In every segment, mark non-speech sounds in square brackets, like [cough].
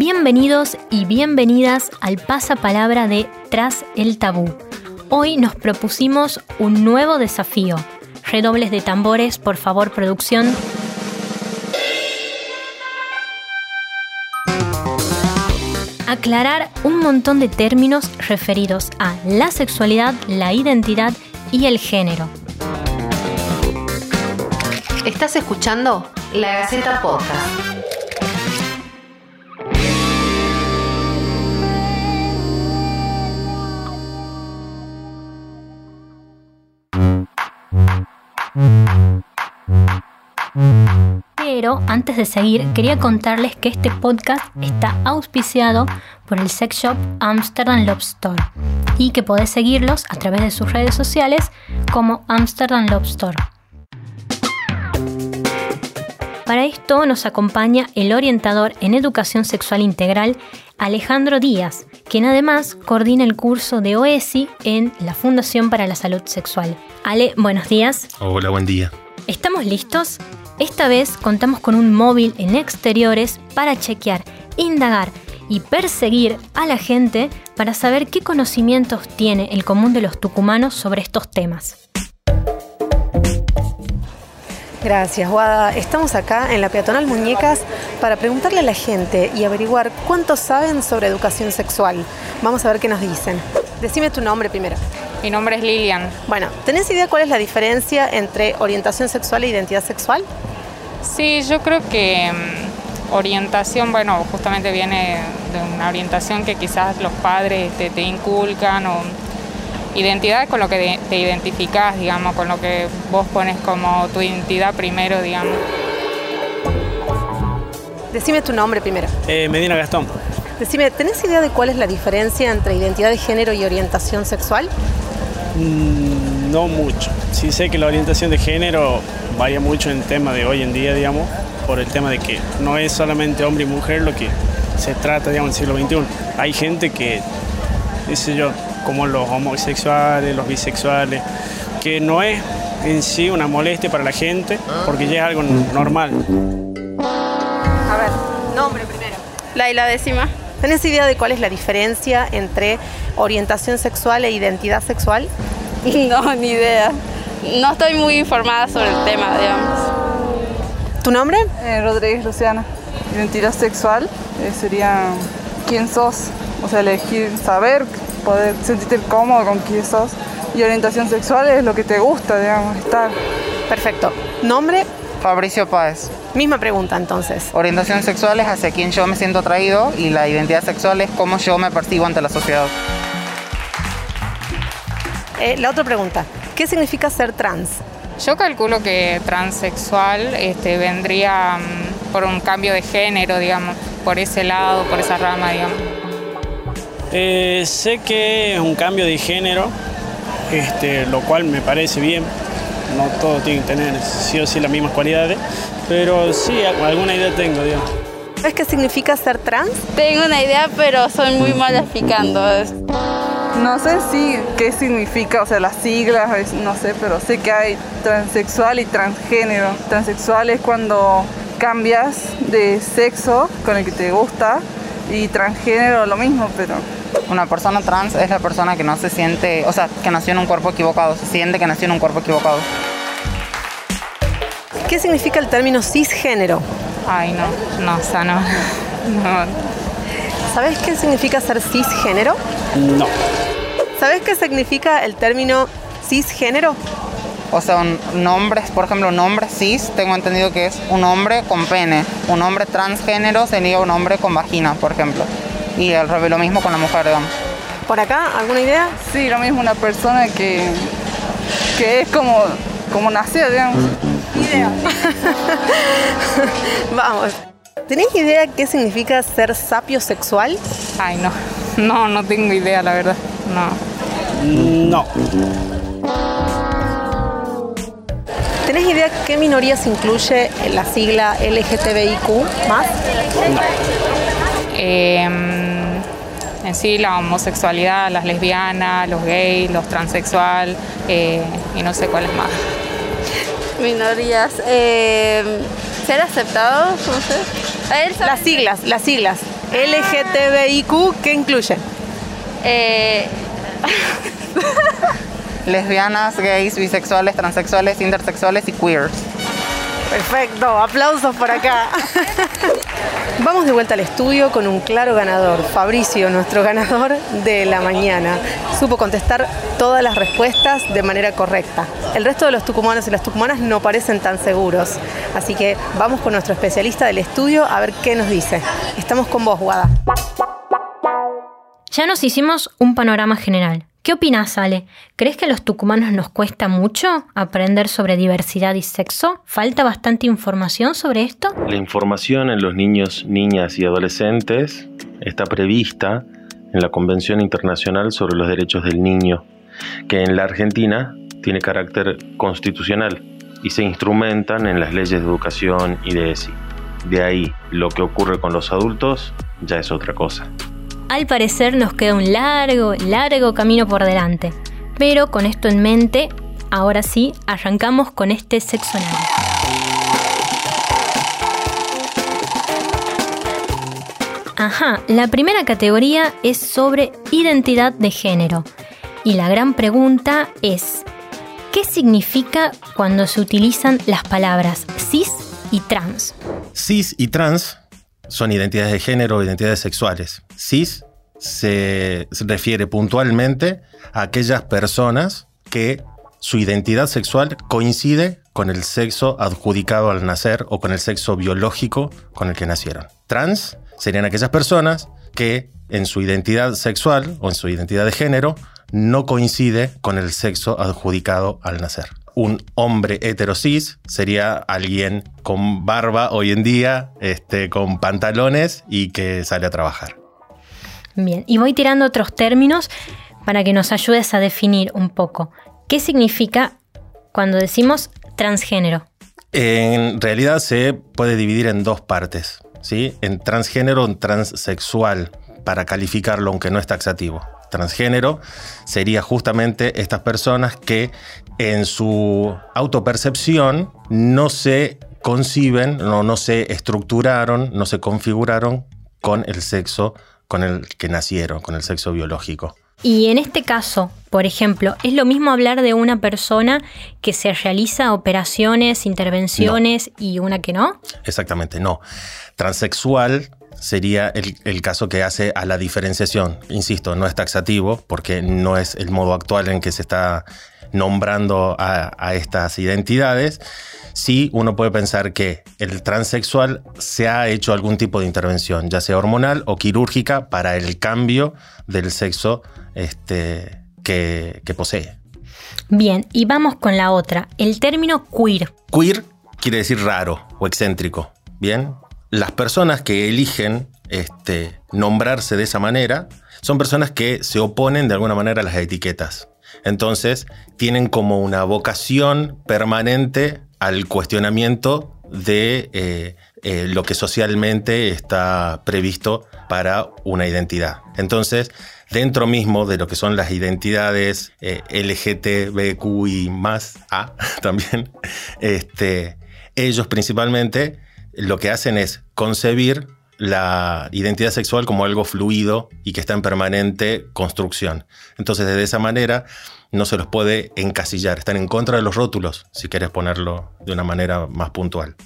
Bienvenidos y bienvenidas al pasapalabra de Tras el Tabú. Hoy nos propusimos un nuevo desafío. Redobles de tambores, por favor, producción. Aclarar un montón de términos referidos a la sexualidad, la identidad y el género. Estás escuchando La Gaceta Podcast. Pero antes de seguir, quería contarles que este podcast está auspiciado por el sex shop Amsterdam Love Store y que podés seguirlos a través de sus redes sociales como Amsterdam Love Store. Para esto nos acompaña el orientador en educación sexual integral Alejandro Díaz, quien además coordina el curso de OESI en la Fundación para la Salud Sexual. Ale, buenos días. Hola, buen día. ¿Estamos listos? Esta vez contamos con un móvil en exteriores para chequear, indagar y perseguir a la gente para saber qué conocimientos tiene el común de los tucumanos sobre estos temas. Gracias, Guada. Estamos acá en la peatonal Muñecas para preguntarle a la gente y averiguar cuántos saben sobre educación sexual. Vamos a ver qué nos dicen. Decime tu nombre primero. Mi nombre es Lilian. Bueno, ¿tenés idea cuál es la diferencia entre orientación sexual e identidad sexual? Sí, yo creo que mm, orientación, bueno, justamente viene de una orientación que quizás los padres te, te inculcan o identidad es con lo que te identificás, digamos, con lo que vos pones como tu identidad primero, digamos. Decime tu nombre primero. Eh, Medina Gastón. Decime, ¿tenés idea de cuál es la diferencia entre identidad de género y orientación sexual? Mm, no mucho. Sí sé que la orientación de género varía mucho en tema de hoy en día, digamos, por el tema de que no es solamente hombre y mujer lo que se trata, digamos, en el siglo XXI. Hay gente que, dice yo, como los homosexuales, los bisexuales, que no es en sí una molestia para la gente, porque ya es algo normal. A ver, nombre primero. Laila décima. ¿Tenés idea de cuál es la diferencia entre orientación sexual e identidad sexual? [laughs] No, ni idea. No estoy muy informada sobre el tema, digamos. ¿Tu nombre? Eh, Rodríguez Luciana. Identidad sexual eh, sería quién sos, o sea, elegir, saber, poder sentirte cómodo con quién sos. Y orientación sexual es lo que te gusta, digamos, estar. Perfecto. ¿Nombre? Fabricio Páez. Misma pregunta entonces. Orientación sexual es hacia quien yo me siento atraído y la identidad sexual es cómo yo me percibo ante la sociedad. Eh, la otra pregunta. ¿Qué significa ser trans? Yo calculo que transexual este, vendría mm, por un cambio de género, digamos, por ese lado, por esa rama, digamos. Eh, sé que es un cambio de género, este, lo cual me parece bien. No todo tiene que tener sí o sí las mismas cualidades, pero sí, al- alguna idea tengo, digamos. ¿Sabes qué significa ser trans? Tengo una idea, pero soy muy mala explicando. No sé si qué significa, o sea, las siglas, no sé, pero sé que hay transexual y transgénero. Transexual es cuando cambias de sexo con el que te gusta y transgénero lo mismo, pero Una persona trans es la persona que no se siente, o sea, que nació en un cuerpo equivocado, se siente que nació en un cuerpo equivocado. ¿Qué significa el término cisgénero? Ay, no, no, o sea, no. [laughs] no. ¿Sabes qué significa ser cisgénero? No. ¿Sabes qué significa el término cisgénero? O sea, un nombre, por ejemplo, un hombre cis, tengo entendido que es un hombre con pene. Un hombre transgénero sería un hombre con vagina, por ejemplo. Y al revés, lo mismo con la mujer, digamos. ¿Por acá? ¿Alguna idea? sí, lo mismo una persona que, que es como, como nació, digamos. [laughs] Vamos. ¿Tenés idea qué significa ser sapiosexual? Ay, no. No, no tengo idea, la verdad. No. No. ¿Tenés idea qué minorías incluye la sigla LGTBIQ más? Eh, en sí, la homosexualidad, las lesbianas, los gays, los transexual eh, y no sé cuáles más. Minorías. eh, ser aceptados, Las siglas, las siglas. LGTBIQ, ¿qué incluye? Eh, [laughs] Lesbianas, gays, bisexuales, transexuales, intersexuales y queers. Perfecto, aplausos por acá. [laughs] Vamos de vuelta al estudio con un claro ganador, Fabricio, nuestro ganador de la mañana. Supo contestar todas las respuestas de manera correcta. El resto de los tucumanos y las tucumanas no parecen tan seguros. Así que vamos con nuestro especialista del estudio a ver qué nos dice. Estamos con vos, Guada. Ya nos hicimos un panorama general. ¿Qué opinas, Ale? ¿Crees que a los tucumanos nos cuesta mucho aprender sobre diversidad y sexo? ¿Falta bastante información sobre esto? La información en los niños, niñas y adolescentes está prevista en la Convención Internacional sobre los Derechos del Niño, que en la Argentina tiene carácter constitucional y se instrumentan en las leyes de educación y de ESI. De ahí, lo que ocurre con los adultos ya es otra cosa. Al parecer nos queda un largo, largo camino por delante. Pero con esto en mente, ahora sí, arrancamos con este sexonario. Ajá, la primera categoría es sobre identidad de género. Y la gran pregunta es, ¿qué significa cuando se utilizan las palabras cis y trans? Cis y trans son identidades de género o identidades sexuales. Cis se refiere puntualmente a aquellas personas que su identidad sexual coincide con el sexo adjudicado al nacer o con el sexo biológico con el que nacieron. Trans serían aquellas personas que en su identidad sexual o en su identidad de género no coincide con el sexo adjudicado al nacer un hombre heterosis sería alguien con barba hoy en día, este, con pantalones y que sale a trabajar. Bien, y voy tirando otros términos para que nos ayudes a definir un poco. ¿Qué significa cuando decimos transgénero? En realidad se puede dividir en dos partes, ¿sí? En transgénero y transsexual, para calificarlo aunque no es taxativo transgénero sería justamente estas personas que en su autopercepción no se conciben, no, no se estructuraron, no se configuraron con el sexo con el que nacieron, con el sexo biológico. Y en este caso, por ejemplo, ¿es lo mismo hablar de una persona que se realiza operaciones, intervenciones y una que no? Exactamente, no. Transexual sería el, caso que hace a la diferenciación. Insisto, no es taxativo porque no es el modo actual en que se está nombrando a, estas identidades. Sí, uno puede pensar que el transexual se ha hecho algún tipo de intervención, ya sea hormonal o quirúrgica, para el cambio del sexo este, que, que posee. Bien, y vamos con la otra, el término queer. Queer quiere decir raro o excéntrico. Bien, las personas que eligen este, nombrarse de esa manera son personas que se oponen de alguna manera a las etiquetas. Entonces, tienen como una vocación permanente al cuestionamiento de eh, eh, lo que socialmente está previsto para una identidad. Entonces, dentro mismo de lo que son las identidades eh, LGTBQI más A [laughs] también, este, ellos principalmente lo que hacen es concebir la identidad sexual como algo fluido y que está en permanente construcción. Entonces, de esa manera, no se los puede encasillar. Están en contra de los rótulos, si quieres ponerlo de una manera más puntual.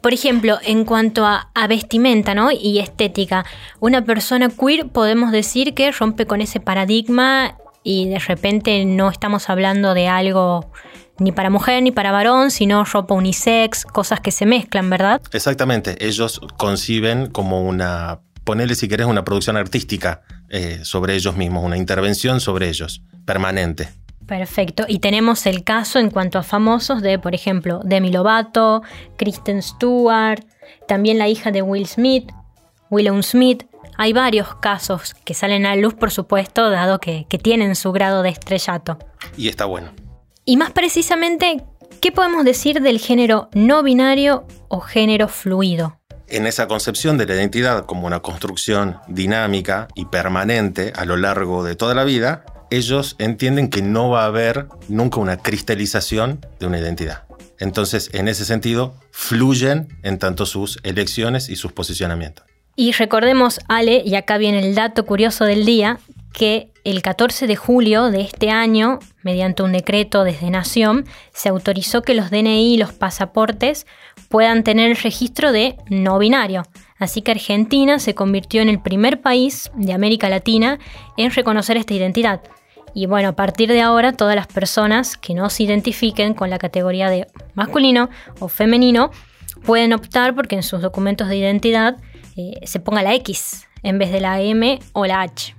Por ejemplo, en cuanto a, a, vestimenta ¿no? y estética, una persona queer podemos decir que rompe con ese paradigma y de repente no estamos hablando de algo ni para mujer ni para varón, sino ropa unisex, cosas que se mezclan, ¿verdad? Exactamente, ellos conciben como una, ponele si querés, una producción artística eh, sobre ellos mismos, una intervención sobre ellos, permanente. Perfecto. Y tenemos el caso en cuanto a famosos de, por ejemplo, Demi Lovato, Kristen Stewart, también la hija de Will Smith, Willow Smith. Hay varios casos que salen a luz, por supuesto, dado que, que tienen su grado de estrellato. Y está bueno. Y más precisamente, ¿qué podemos decir del género no binario o género fluido? En esa concepción de la identidad como una construcción dinámica y permanente a lo largo de toda la vida, ellos entienden que no va a haber nunca una cristalización de una identidad. Entonces, en ese sentido, fluyen en tanto sus elecciones y sus posicionamientos. Y recordemos, Ale, y acá viene el dato curioso del día, que el 14 de julio de este año, mediante un decreto desde Nación, se autorizó que los DNI y los pasaportes puedan tener el registro de no binario. Así que Argentina se convirtió en el primer país de América Latina en reconocer esta identidad. Y bueno, a partir de ahora todas las personas que no se identifiquen con la categoría de masculino o femenino pueden optar porque en sus documentos de identidad eh, se ponga la X en vez de la M o la H.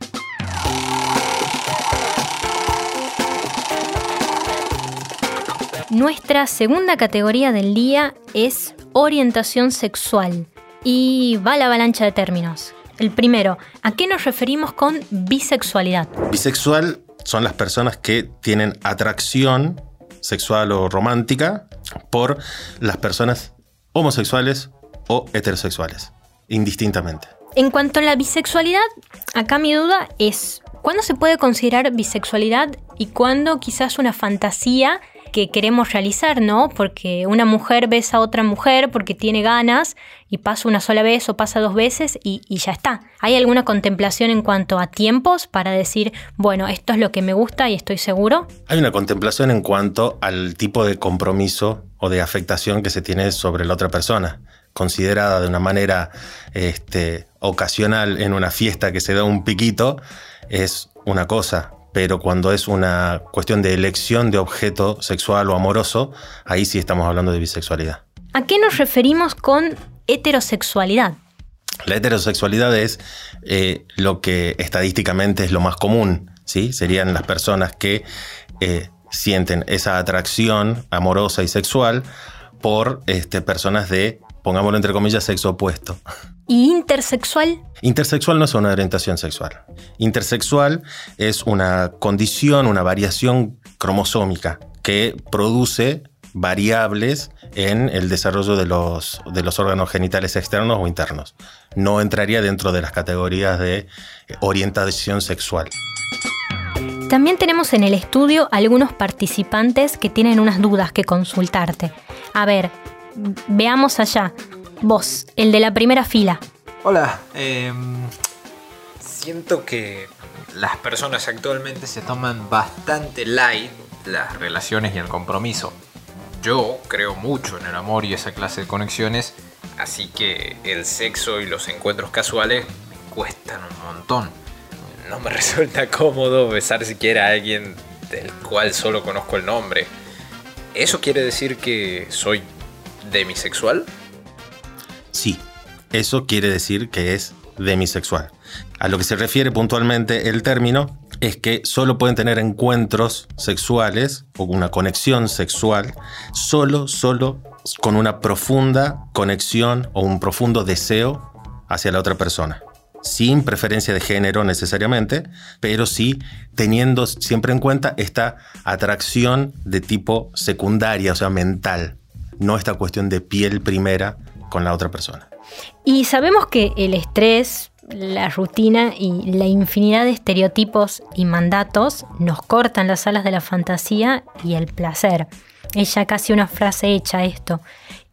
Nuestra segunda categoría del día es orientación sexual y va la avalancha de términos. El primero, ¿a qué nos referimos con bisexualidad? Bisexual son las personas que tienen atracción sexual o romántica por las personas homosexuales o heterosexuales indistintamente. En cuanto a la bisexualidad, acá mi duda es, ¿cuándo se puede considerar bisexualidad y cuándo quizás una fantasía que queremos realizar, ¿no? Porque una mujer besa a otra mujer porque tiene ganas y pasa una sola vez o pasa dos veces y, ya está. ¿Hay alguna contemplación en cuanto a tiempos para decir, bueno, esto es lo que me gusta y estoy seguro? Hay una contemplación en cuanto al tipo de compromiso o de afectación que se tiene sobre la otra persona considerada de una manera este, ocasional en una fiesta que se da un piquito, es una cosa. Pero cuando es una cuestión de elección de objeto sexual o amoroso, ahí sí estamos hablando de bisexualidad. ¿A qué nos referimos con heterosexualidad? La heterosexualidad es eh, lo que estadísticamente es lo más común, ¿sí? Serían las personas que eh, sienten esa atracción amorosa y sexual por este, personas de pongámoslo entre comillas, sexo opuesto. ¿Y intersexual? Intersexual no es una orientación sexual. Intersexual es una condición, una variación cromosómica que produce variables en el desarrollo de los, de los órganos genitales externos o internos. No entraría dentro de las categorías de orientación sexual. También tenemos en el estudio algunos participantes que tienen unas dudas que consultarte. A ver, veamos allá. Vos, el de la primera fila. Hola, em, siento que las personas actualmente se toman bastante light las relaciones y el compromiso. Yo creo mucho en el amor y esa clase de conexiones, así que el sexo y los encuentros casuales me cuestan un montón. No me [laughs] resulta cómodo besar siquiera a alguien del cual solo conozco el nombre. ¿Eso quiere decir que soy demisexual? Sí, eso quiere decir que es demisexual. A lo que se refiere puntualmente el término es que solo pueden tener encuentros sexuales o una conexión sexual solo, solo con una profunda conexión o un profundo deseo hacia la otra persona. Sin preferencia de género necesariamente, pero sí teniendo siempre en cuenta esta atracción de tipo secundaria, o sea, mental no esta cuestión de piel primera con la otra persona. Y sabemos que el estrés, la rutina y la infinidad de estereotipos y mandatos nos cortan las alas de la fantasía y el placer. Es ya casi una frase hecha esto.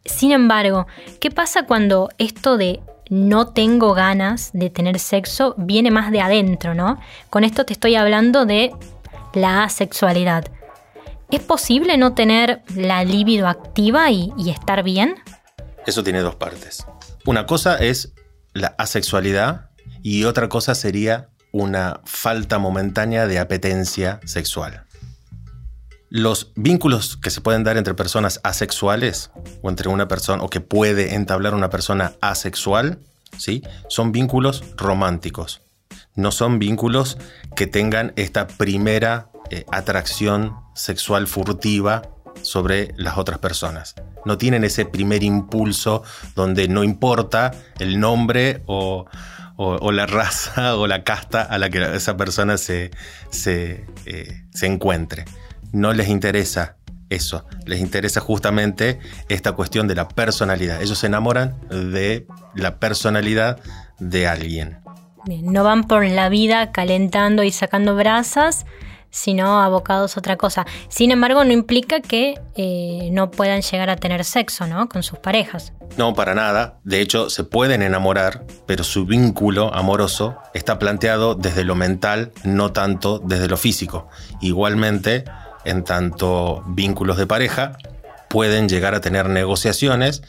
Sin embargo, ¿qué pasa cuando esto de no tengo ganas de tener sexo viene más de adentro, ¿no? Con esto te estoy hablando de la asexualidad. ¿Es posible no tener la libido activa y, estar bien? Eso tiene dos partes. Una cosa es la asexualidad y otra cosa sería una falta momentánea de apetencia sexual. Los vínculos que se pueden dar entre personas asexuales o entre una persona o que puede entablar una persona asexual, ¿sí? Son vínculos románticos. No son vínculos que tengan esta primera eh, atracción sexual furtiva sobre las otras personas. No tienen ese primer impulso donde no importa el nombre o, la raza [laughs] o la casta a la que esa persona se, eh, se encuentre. No les interesa eso, les interesa justamente esta cuestión de la personalidad. Ellos se enamoran de la personalidad de alguien. no van por la vida calentando y sacando brasas, sino abocados a otra cosa. Sin embargo, no implica que eh, no puedan llegar a tener sexo, ¿no? Con sus parejas. No, para nada. De hecho, se pueden enamorar, pero su vínculo amoroso está planteado desde lo mental, no tanto desde lo físico. Igualmente, en tanto vínculos de pareja, pueden llegar a tener negociaciones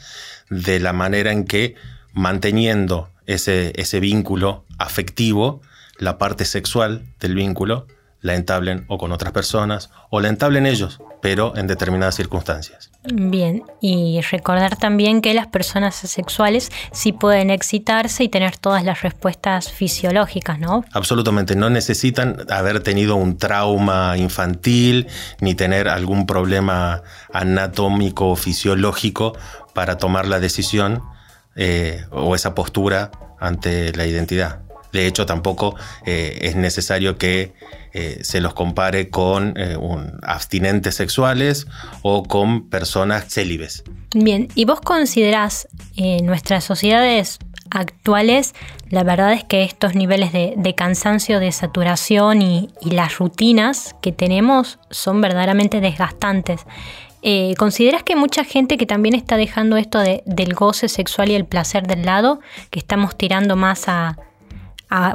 de la manera en que manteniendo ese, ese vínculo afectivo, la parte sexual del vínculo la entablen o con otras personas o la entablen ellos, pero en determinadas circunstancias. Bien, y recordar también que las personas asexuales sí pueden excitarse y tener todas las respuestas fisiológicas, ¿no? Absolutamente, no necesitan haber tenido un trauma infantil ni tener algún problema anatómico o fisiológico para tomar la decisión eh, o esa postura ante la identidad. De hecho, tampoco eh, es necesario que eh, se los compare con abstinentes sexuales o con personas célibes. Bien, ¿y vos considerás en nuestras sociedades actuales, la verdad es que estos niveles de, cansancio, de saturación y, las rutinas que tenemos son verdaderamente desgastantes. Eh, ¿Consideras que mucha gente que también está dejando esto del goce sexual y el placer del lado, que estamos tirando más a,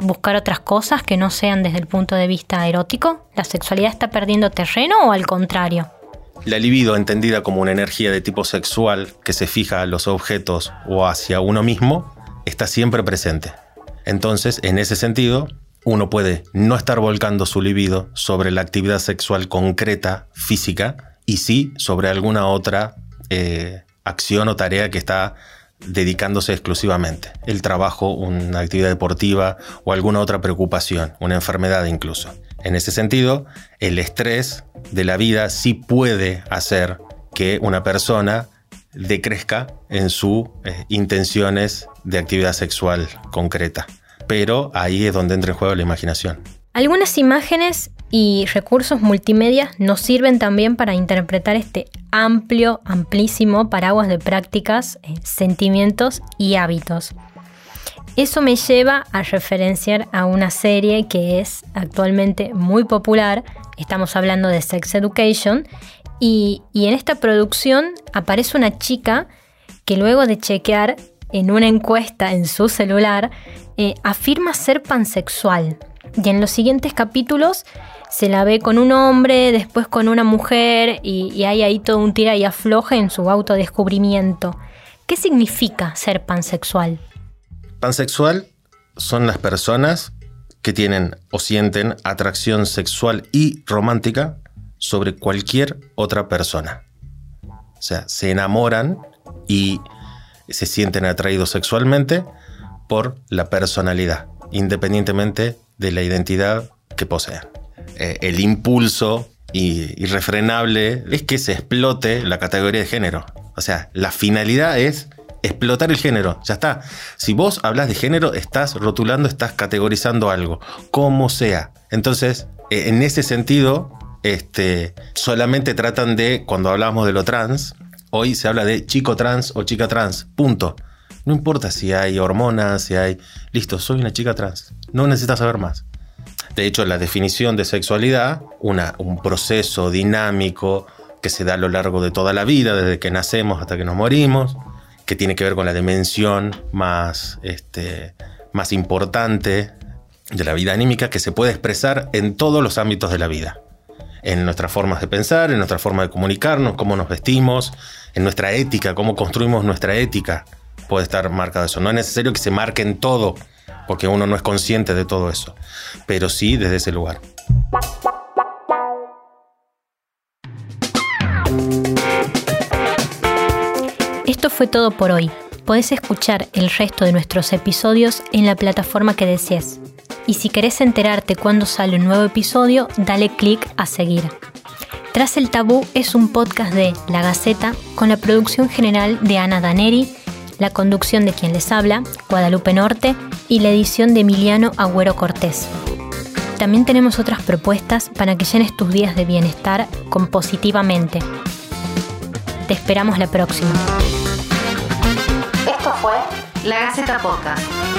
buscar otras cosas que no sean desde el punto de vista erótico? ¿La sexualidad está perdiendo terreno o al contrario? La libido, entendida como una energía de tipo sexual que se fija a los objetos o hacia uno mismo, está siempre presente. Entonces, en ese sentido, uno puede no estar volcando su libido sobre la actividad sexual concreta, física, y sí sobre alguna otra eh, acción o tarea que está dedicándose exclusivamente. El trabajo, una actividad deportiva o alguna otra preocupación, una enfermedad incluso. En ese sentido, el estrés de la vida sí puede hacer que una persona decrezca en sus eh, intenciones de actividad sexual concreta. Pero ahí es donde entra en juego la imaginación. Algunas imágenes y recursos multimedia nos sirven también para interpretar este amplio, amplísimo paraguas de prácticas, eh, sentimientos y hábitos. Eso me lleva a referenciar a una serie que es actualmente muy popular, estamos hablando de Sex Education, y, en esta producción aparece una chica que luego de chequear en una encuesta en su celular, eh, afirma ser pansexual. Y en los siguientes capítulos se la ve con un hombre, después con una mujer y, hay ahí todo un tira y afloje en su autodescubrimiento. ¿Qué significa ser pansexual? Pansexual son las personas que tienen o sienten atracción sexual y romántica sobre cualquier otra persona. O sea, se enamoran y se sienten atraídos sexualmente por la personalidad, independientemente de la identidad que posean. Eh, el impulso irrefrenable es que se explote la categoría de género. O sea, la finalidad es explotar el género. Ya está. Si vos hablas de género, estás rotulando, estás categorizando algo, como sea. Entonces, eh, en ese sentido, este, solamente tratan de, cuando hablamos de lo trans, hoy se habla de chico trans o chica trans. Punto. No importa si hay hormonas, si hay... Listo, soy una chica trans. No necesitas saber más. De hecho, la definición de sexualidad, una, un proceso dinámico que se da a lo largo de toda la vida, desde que nacemos hasta que nos morimos, que tiene que ver con la dimensión más, este, más importante de la vida anímica, que se puede expresar en todos los ámbitos de la vida. En nuestras formas de pensar, en nuestra forma de comunicarnos, cómo nos vestimos, en nuestra ética, cómo construimos nuestra ética puede estar marcado eso. No es necesario que se marque en todo, porque uno no es consciente de todo eso, pero sí desde ese lugar. Esto fue todo por hoy. Podés escuchar el resto de nuestros episodios en la plataforma que desees. Y si querés enterarte cuando sale un nuevo episodio, dale clic a seguir. Tras el Tabú es un podcast de La Gaceta con la producción general de Ana Daneri la conducción de quien les habla, Guadalupe Norte, y la edición de Emiliano Agüero Cortés. También tenemos otras propuestas para que llenes tus días de bienestar con positivamente. Te esperamos la próxima. Esto fue La Gaceta Podcast.